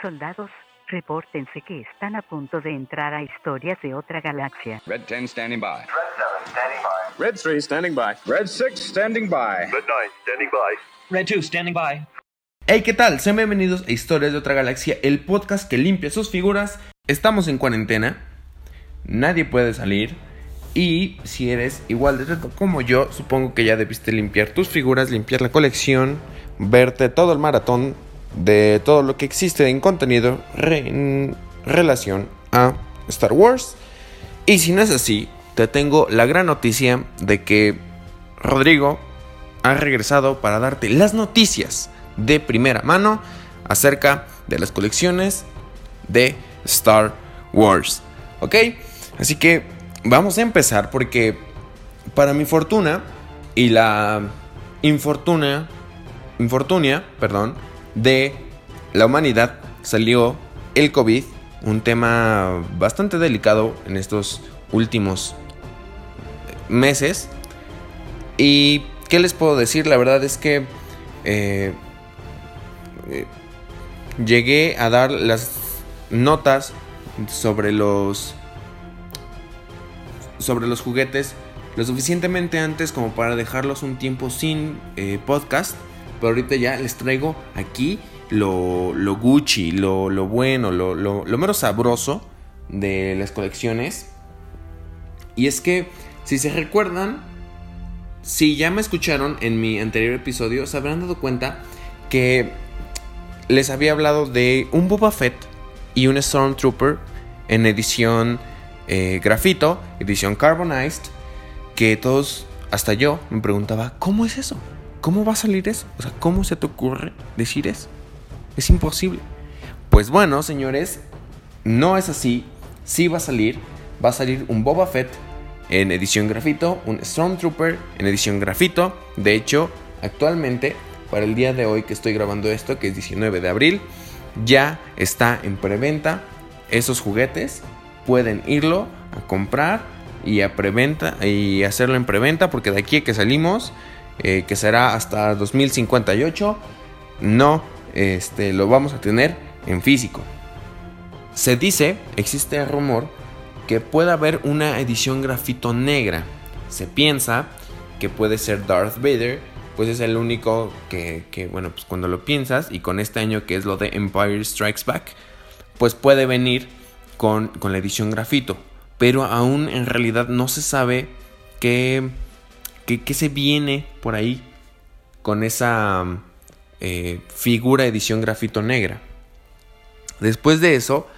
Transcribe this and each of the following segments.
Soldados, repórtense que están a punto de entrar a historias de otra galaxia. Red 10 standing by. Red 3 standing by. Red 6 standing by. Red 9 standing by. Red 2 standing by. Hey, ¿qué tal? Sean bienvenidos a Historias de otra galaxia, el podcast que limpia sus figuras. Estamos en cuarentena, nadie puede salir. Y si eres igual de reto como yo, supongo que ya debiste limpiar tus figuras, limpiar la colección, verte todo el maratón de todo lo que existe en contenido en relación a Star Wars. Y si no es así, te tengo la gran noticia de que Rodrigo ha regresado para darte las noticias de primera mano acerca de las colecciones de Star Wars. ¿Ok? Así que vamos a empezar porque para mi fortuna y la infortuna, infortunia, perdón, de la humanidad salió el COVID, un tema bastante delicado en estos últimos meses. Y qué les puedo decir, la verdad es que eh, eh, llegué a dar las notas sobre los sobre los juguetes lo suficientemente antes como para dejarlos un tiempo sin eh, podcast. Pero ahorita ya les traigo aquí lo, lo Gucci, lo, lo bueno, lo, lo, lo, menos sabroso de las colecciones. Y es que, si se recuerdan, si ya me escucharon en mi anterior episodio, se habrán dado cuenta que les había hablado de un Boba Fett y un Stormtrooper en edición eh, grafito, edición carbonized, que todos, hasta yo, me preguntaba, ¿cómo es eso? ¿Cómo va a salir eso? O sea, ¿cómo se te ocurre decir eso? Es imposible. Pues bueno, señores, no es así. Sí va a salir. Va a salir un Boba Fett en edición grafito, un Stormtrooper en edición grafito. De hecho, actualmente, para el día de hoy que estoy grabando esto, que es 19 de abril, ya está en preventa esos juguetes pueden irlo a comprar y a preventa y hacerlo en preventa porque de aquí que salimos eh, que será hasta 2058 no este, lo vamos a tener en físico se dice existe rumor que puede haber una edición grafito negra se piensa que puede ser Darth Vader pues es el único que, que bueno pues cuando lo piensas y con este año que es lo de Empire Strikes Back pues puede venir con, la edición grafito. Pero aún en realidad no se sabe qué, qué, se viene por ahí con esa eh, figura edición grafito negra. Después de eso,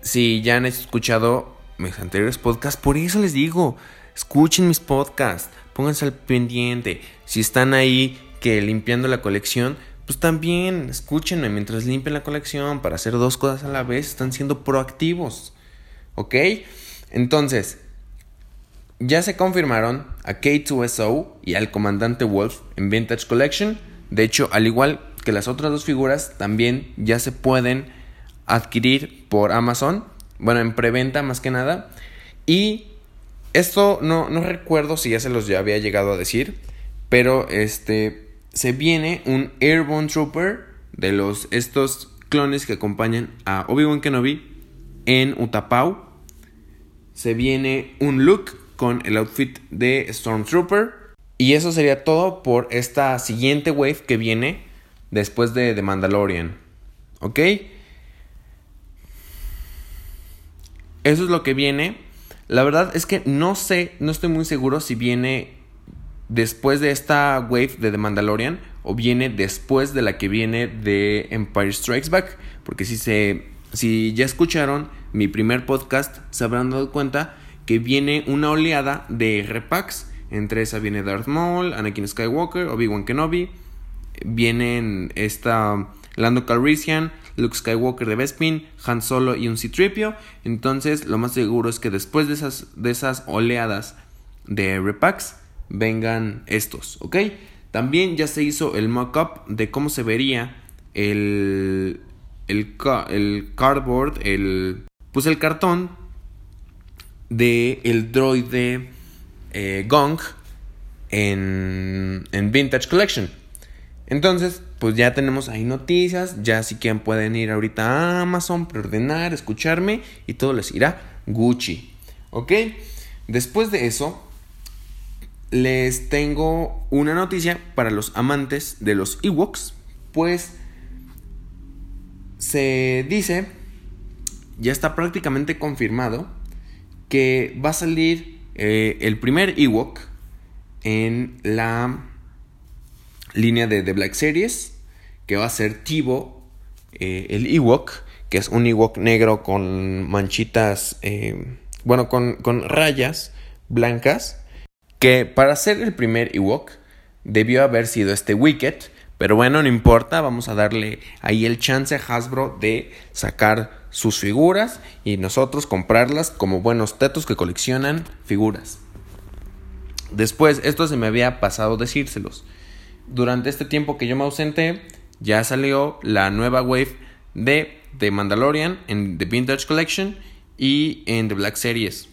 si ya han escuchado mis anteriores podcasts, por eso les digo, escuchen mis podcasts, pónganse al pendiente. Si están ahí que limpiando la colección, pues también escúchenme mientras limpian la colección para hacer dos cosas a la vez, están siendo proactivos. ¿Ok? Entonces, ya se confirmaron a K2SO y al comandante Wolf en Vintage Collection. De hecho, al igual que las otras dos figuras, también ya se pueden adquirir por Amazon. Bueno, en preventa más que nada. Y esto no, no recuerdo si ya se los ya había llegado a decir. Pero este se viene un Airborne Trooper de los estos clones que acompañan a Obi-Wan Kenobi en Utapau. Se viene un look con el outfit de Stormtrooper. Y eso sería todo por esta siguiente wave que viene después de The Mandalorian. ¿Ok? Eso es lo que viene. La verdad es que no sé, no estoy muy seguro si viene después de esta wave de The Mandalorian o viene después de la que viene de Empire Strikes Back. Porque si, se, si ya escucharon mi primer podcast, se habrán dado cuenta que viene una oleada de repacks. Entre esa viene Darth Maul, Anakin Skywalker, Obi-Wan Kenobi. Vienen esta Lando Calrissian, Luke Skywalker de Bespin, Han Solo y un C-Tripio. Entonces, lo más seguro es que después de esas, de esas oleadas de repacks vengan estos, ¿ok? También ya se hizo el mock-up de cómo se vería el, el, el cardboard, el, pues el cartón de el droide eh, Gong en, en Vintage Collection. Entonces, pues ya tenemos ahí noticias, ya si quieren pueden ir ahorita a Amazon, preordenar, escucharme y todo les irá Gucci. ¿Ok? Después de eso, les tengo una noticia para los amantes de los Ewoks, pues se dice, ya está prácticamente confirmado, que va a salir eh, el primer Ewok en la línea de The Black Series, que va a ser Tibo, eh, el Ewok, que es un Ewok negro con manchitas, eh, bueno, con, con, rayas blancas, que para ser el primer Ewok debió haber sido este Wicket, pero bueno, no importa, vamos a darle ahí el chance a Hasbro de sacar sus figuras y nosotros comprarlas como buenos tetos que coleccionan figuras. Después, esto se me había pasado decírselos. Durante este tiempo que yo me ausenté, ya salió la nueva wave de The Mandalorian en The Vintage Collection y en The Black Series.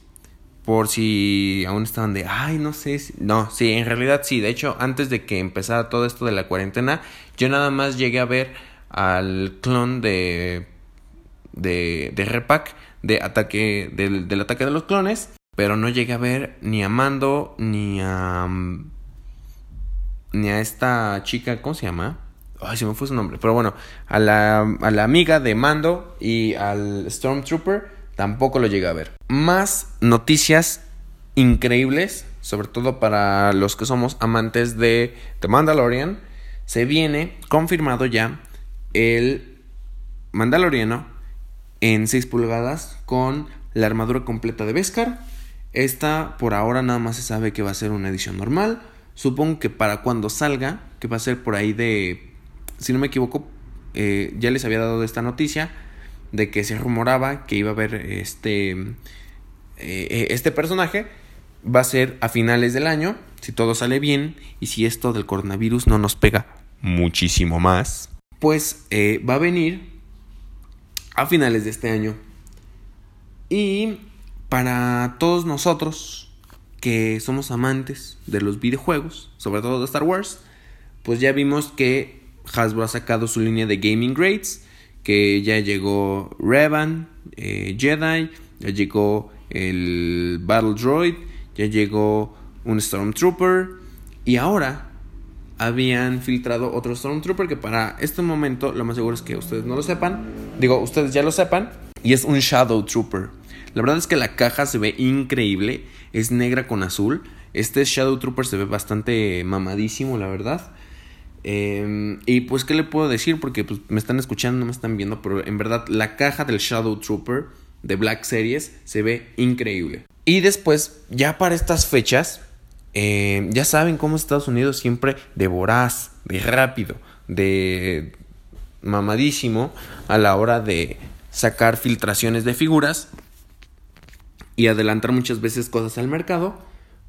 Por si aún estaban de, ay, no sé. No, sí, en realidad sí. De hecho, antes de que empezara todo esto de la cuarentena, yo nada más llegué a ver al clon de. de. de Repack, de ataque. del, del ataque de los clones. Pero no llegué a ver ni a Mando, ni a. ni a esta chica, ¿cómo se llama? Ay, se me fue su nombre. Pero bueno, a la, a la amiga de Mando y al Stormtrooper tampoco lo llegué a ver. Más noticias increíbles, sobre todo para los que somos amantes de The Mandalorian. Se viene confirmado ya el Mandaloriano en 6 pulgadas con la armadura completa de Beskar. Esta por ahora nada más se sabe que va a ser una edición normal. Supongo que para cuando salga, que va a ser por ahí de, si no me equivoco, eh, ya les había dado esta noticia de que se rumoraba que iba a haber este, eh, este personaje. Va a ser a finales del año, si todo sale bien y si esto del coronavirus no nos pega muchísimo más, pues eh, va a venir a finales de este año. Y para todos nosotros que somos amantes de los videojuegos, sobre todo de Star Wars, pues ya vimos que Hasbro ha sacado su línea de gaming grades que ya llegó Revan, eh, Jedi, ya llegó el Battle Droid, ya llegó un Stormtrooper y ahora habían filtrado otro Stormtrooper que para este momento lo más seguro es que ustedes no lo sepan, digo, ustedes ya lo sepan, y es un Shadow Trooper. La verdad es que la caja se ve increíble, es negra con azul. Este Shadow Trooper se ve bastante mamadísimo, la verdad. Eh, y pues, ¿qué le puedo decir? Porque pues, me están escuchando, no me están viendo, pero en verdad la caja del Shadow Trooper de Black Series se ve increíble. Y después, ya para estas fechas, eh, ya saben cómo Estados Unidos siempre de voraz, de rápido, de mamadísimo a la hora de sacar filtraciones de figuras y adelantar muchas veces cosas al mercado,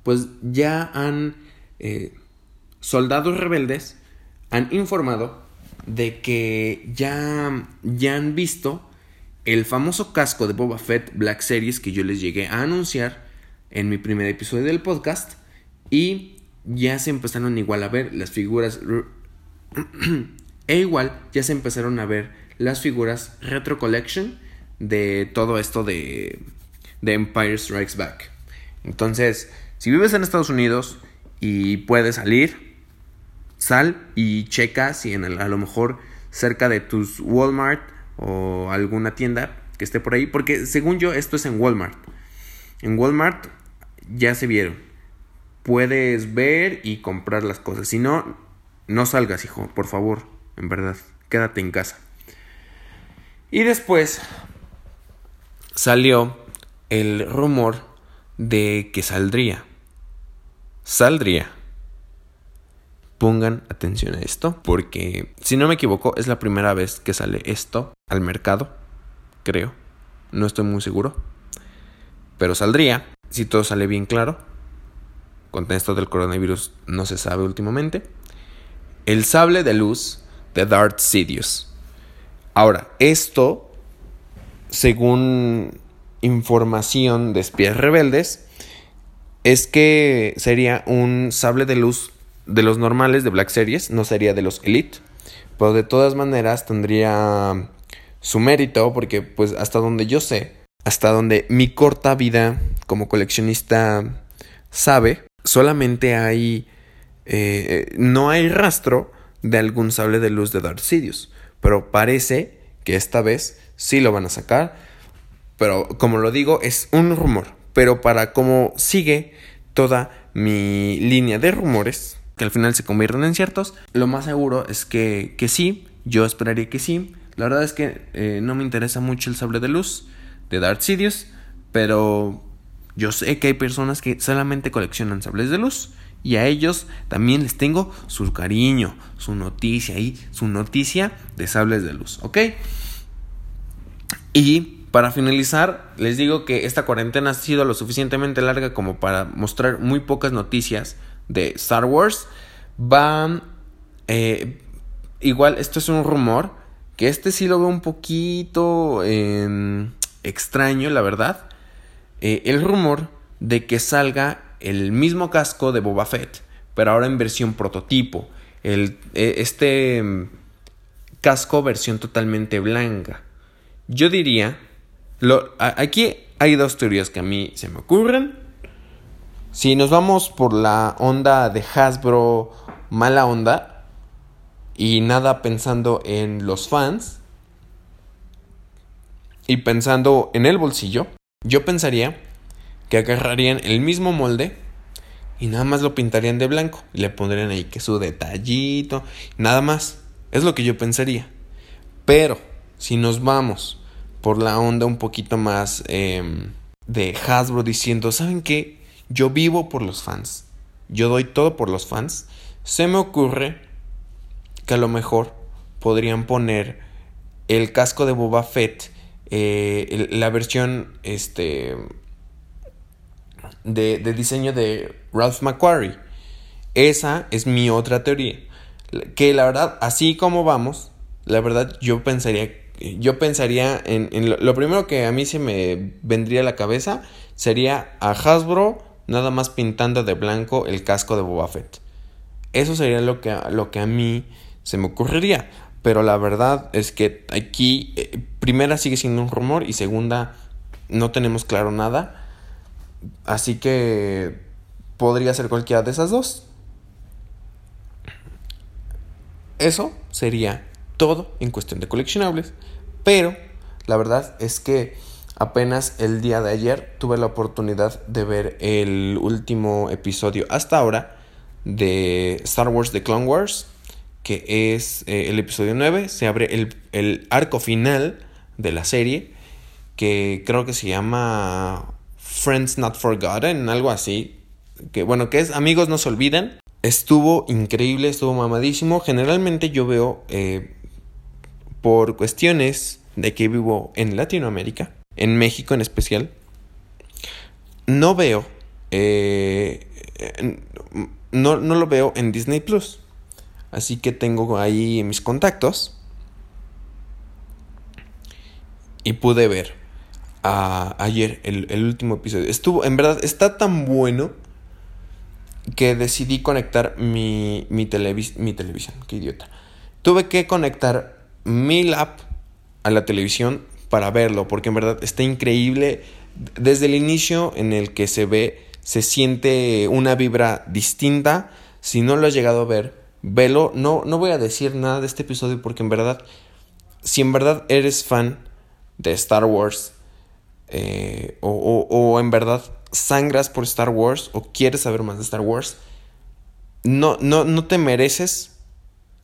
pues ya han eh, soldados rebeldes han informado de que ya, ya han visto el famoso casco de Boba Fett Black Series que yo les llegué a anunciar en mi primer episodio del podcast y ya se empezaron igual a ver las figuras e igual ya se empezaron a ver las figuras Retro Collection de todo esto de, de Empire Strikes Back. Entonces, si vives en Estados Unidos y puedes salir, sal y checa si en a lo mejor cerca de tus Walmart o alguna tienda que esté por ahí, porque según yo esto es en Walmart. En Walmart ya se vieron. Puedes ver y comprar las cosas. Si no, no salgas, hijo, por favor, en verdad, quédate en casa. Y después salió el rumor de que saldría. Saldría pongan atención a esto, porque si no me equivoco es la primera vez que sale esto al mercado, creo, no estoy muy seguro, pero saldría, si todo sale bien claro, con esto del coronavirus no se sabe últimamente, el sable de luz de Darth Sidious. Ahora, esto, según información de espías rebeldes, es que sería un sable de luz de los normales de Black Series, no sería de los Elite, pero de todas maneras tendría su mérito porque pues hasta donde yo sé, hasta donde mi corta vida como coleccionista sabe, solamente hay eh, no hay rastro de algún sable de luz de Darth Sidious, pero parece que esta vez sí lo van a sacar, pero como lo digo es un rumor, pero para cómo sigue toda mi línea de rumores, que al final se convierten en ciertos, lo más seguro es que, que sí, yo esperaría que sí. La verdad es que eh, no me interesa mucho el sable de luz de Darth Sidious, pero yo sé que hay personas que solamente coleccionan sables de luz y a ellos también les tengo su cariño, su noticia y su noticia de sables de luz, ¿ok? Y para finalizar, les digo que esta cuarentena ha sido lo suficientemente larga como para mostrar muy pocas noticias de Star Wars. Van... Eh, igual, esto es un rumor, que este sí lo veo un poquito em, extraño, la verdad. Eh, el rumor de que salga el mismo casco de Boba Fett, pero ahora en versión prototipo. El, eh, este em, casco versión totalmente blanca. Yo diría aquí hay dos teorías que a mí se me ocurren. Si nos vamos por la onda de Hasbro, mala onda, y nada pensando en los fans, y pensando en el bolsillo, yo pensaría que agarrarían el mismo molde y nada más lo pintarían de blanco y le pondrían ahí que su detallito, nada más. Es lo que yo pensaría. Pero si nos vamos por la onda un poquito más em, de Hasbro diciendo, ¿saben qué? Yo vivo por los fans. Yo doy todo por los fans. Se me ocurre que a lo mejor podrían poner el casco de Boba Fett, eh, la versión este, de, de diseño de Ralph McQuarrie. Esa es mi otra teoría. Que la verdad, así como vamos, la verdad yo pensaría yo pensaría en, lo, primero que a mí se me vendría a la cabeza sería a Hasbro nada más pintando de blanco el casco de Boba Fett. Eso sería lo que, lo que a mí se me ocurriría. Pero la verdad es que aquí, eh, primera sigue siendo un rumor y segunda, no tenemos claro nada. Así que podría ser cualquiera de esas dos. Eso sería todo en cuestión de coleccionables. Pero la verdad es que apenas el día de ayer tuve la oportunidad de ver el último episodio hasta ahora de Star Wars The Clone Wars, que es eh, el episodio 9. Se abre el, el arco final de la serie, que creo que se llama Friends Not Forgotten, algo así. Que bueno, que es Amigos no se olviden. Estuvo increíble, estuvo mamadísimo. Generalmente yo veo eh, por cuestiones de que vivo en Latinoamérica, en México en especial, no veo, eh, no, no, lo veo en Disney Plus. Así que tengo ahí mis contactos y pude ver ayer el, el último episodio. Estuvo, en verdad, está tan bueno que decidí conectar mi, mi, mi televisión. Qué idiota. Tuve que conectar mi lap a la televisión para verlo, porque en verdad está increíble. Desde el inicio en el que se ve, se siente una vibra distinta. Si no lo has llegado a ver, velo. No, no voy a decir nada de este episodio porque en verdad, si en verdad eres fan de Star Wars, eh, o, en verdad sangras por Star Wars o quieres saber más de Star Wars, no, no, no te mereces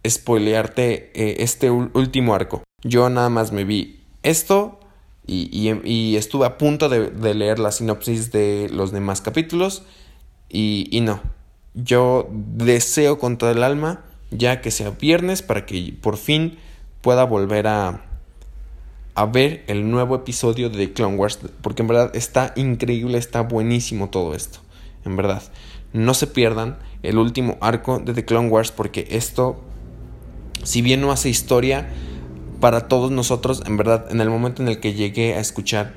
spoilearte eh, este último arco. Yo nada más me vi esto y, estuve a punto de, leer la sinopsis de los demás capítulos y, no. Yo deseo con todo el alma ya que sea viernes para que por fin pueda volver a, a ver el nuevo episodio de Clone Wars porque en verdad está increíble, está buenísimo todo esto. En verdad, no se pierdan el último arco de The Clone Wars porque esto si bien no hace historia para todos nosotros, en verdad, en el momento en el que llegué a escuchar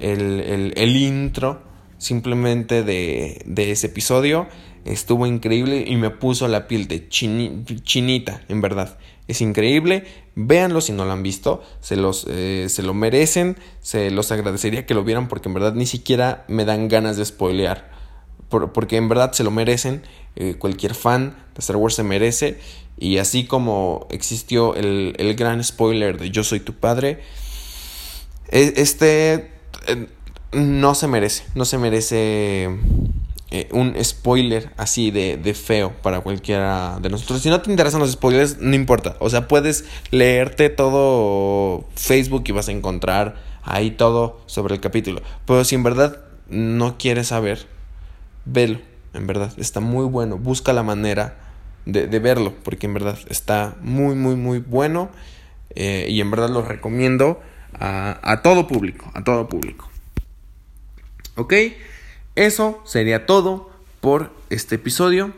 el, intro simplemente de, de ese episodio. Estuvo increíble y me puso la piel de chinita, en verdad. Es increíble. Véanlo si no lo han visto. Se, los, eh, se lo merecen. Se los agradecería que lo vieran porque en verdad ni siquiera me dan ganas de spoilear. Porque en verdad se lo merecen. Eh, cualquier fan de Star Wars se merece. Y así como existió el, el gran spoiler de Yo soy tu padre. E, este eh, no se merece. No se merece eh, un spoiler así de, de, feo para cualquiera de nosotros. Si no te interesan los spoilers, no importa. O sea, puedes leerte todo Facebook y vas a encontrar ahí todo sobre el capítulo. Pero si en verdad no quieres saber, velo. En verdad, está muy bueno. Busca la manera de, de verlo, porque en verdad está muy, muy, muy bueno. Eh, y en verdad lo recomiendo a, a todo público. A todo público. ¿Ok? Eso sería todo por este episodio.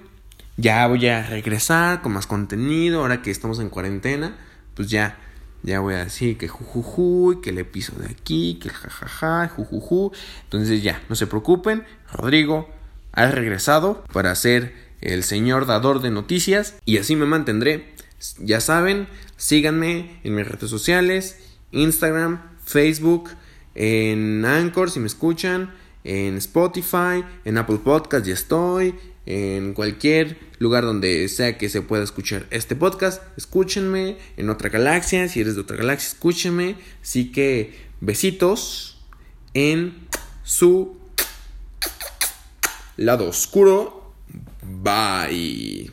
Ya voy a regresar con más contenido. Ahora que estamos en cuarentena, pues ya, ya voy a decir que jujuju, que le piso de aquí, que jajaja, jujuju. Entonces ya, no se preocupen. Rodrigo ha regresado para ser el señor dador de noticias y así me mantendré. Ya saben, síganme en mis redes sociales, Instagram, Facebook, en Anchor si me escuchan en Spotify, en Apple Podcast ya estoy, en cualquier lugar donde sea que se pueda escuchar este podcast, escúchenme, en otra galaxia, si eres de otra galaxia, escúchenme, así que besitos en su lado oscuro, bye.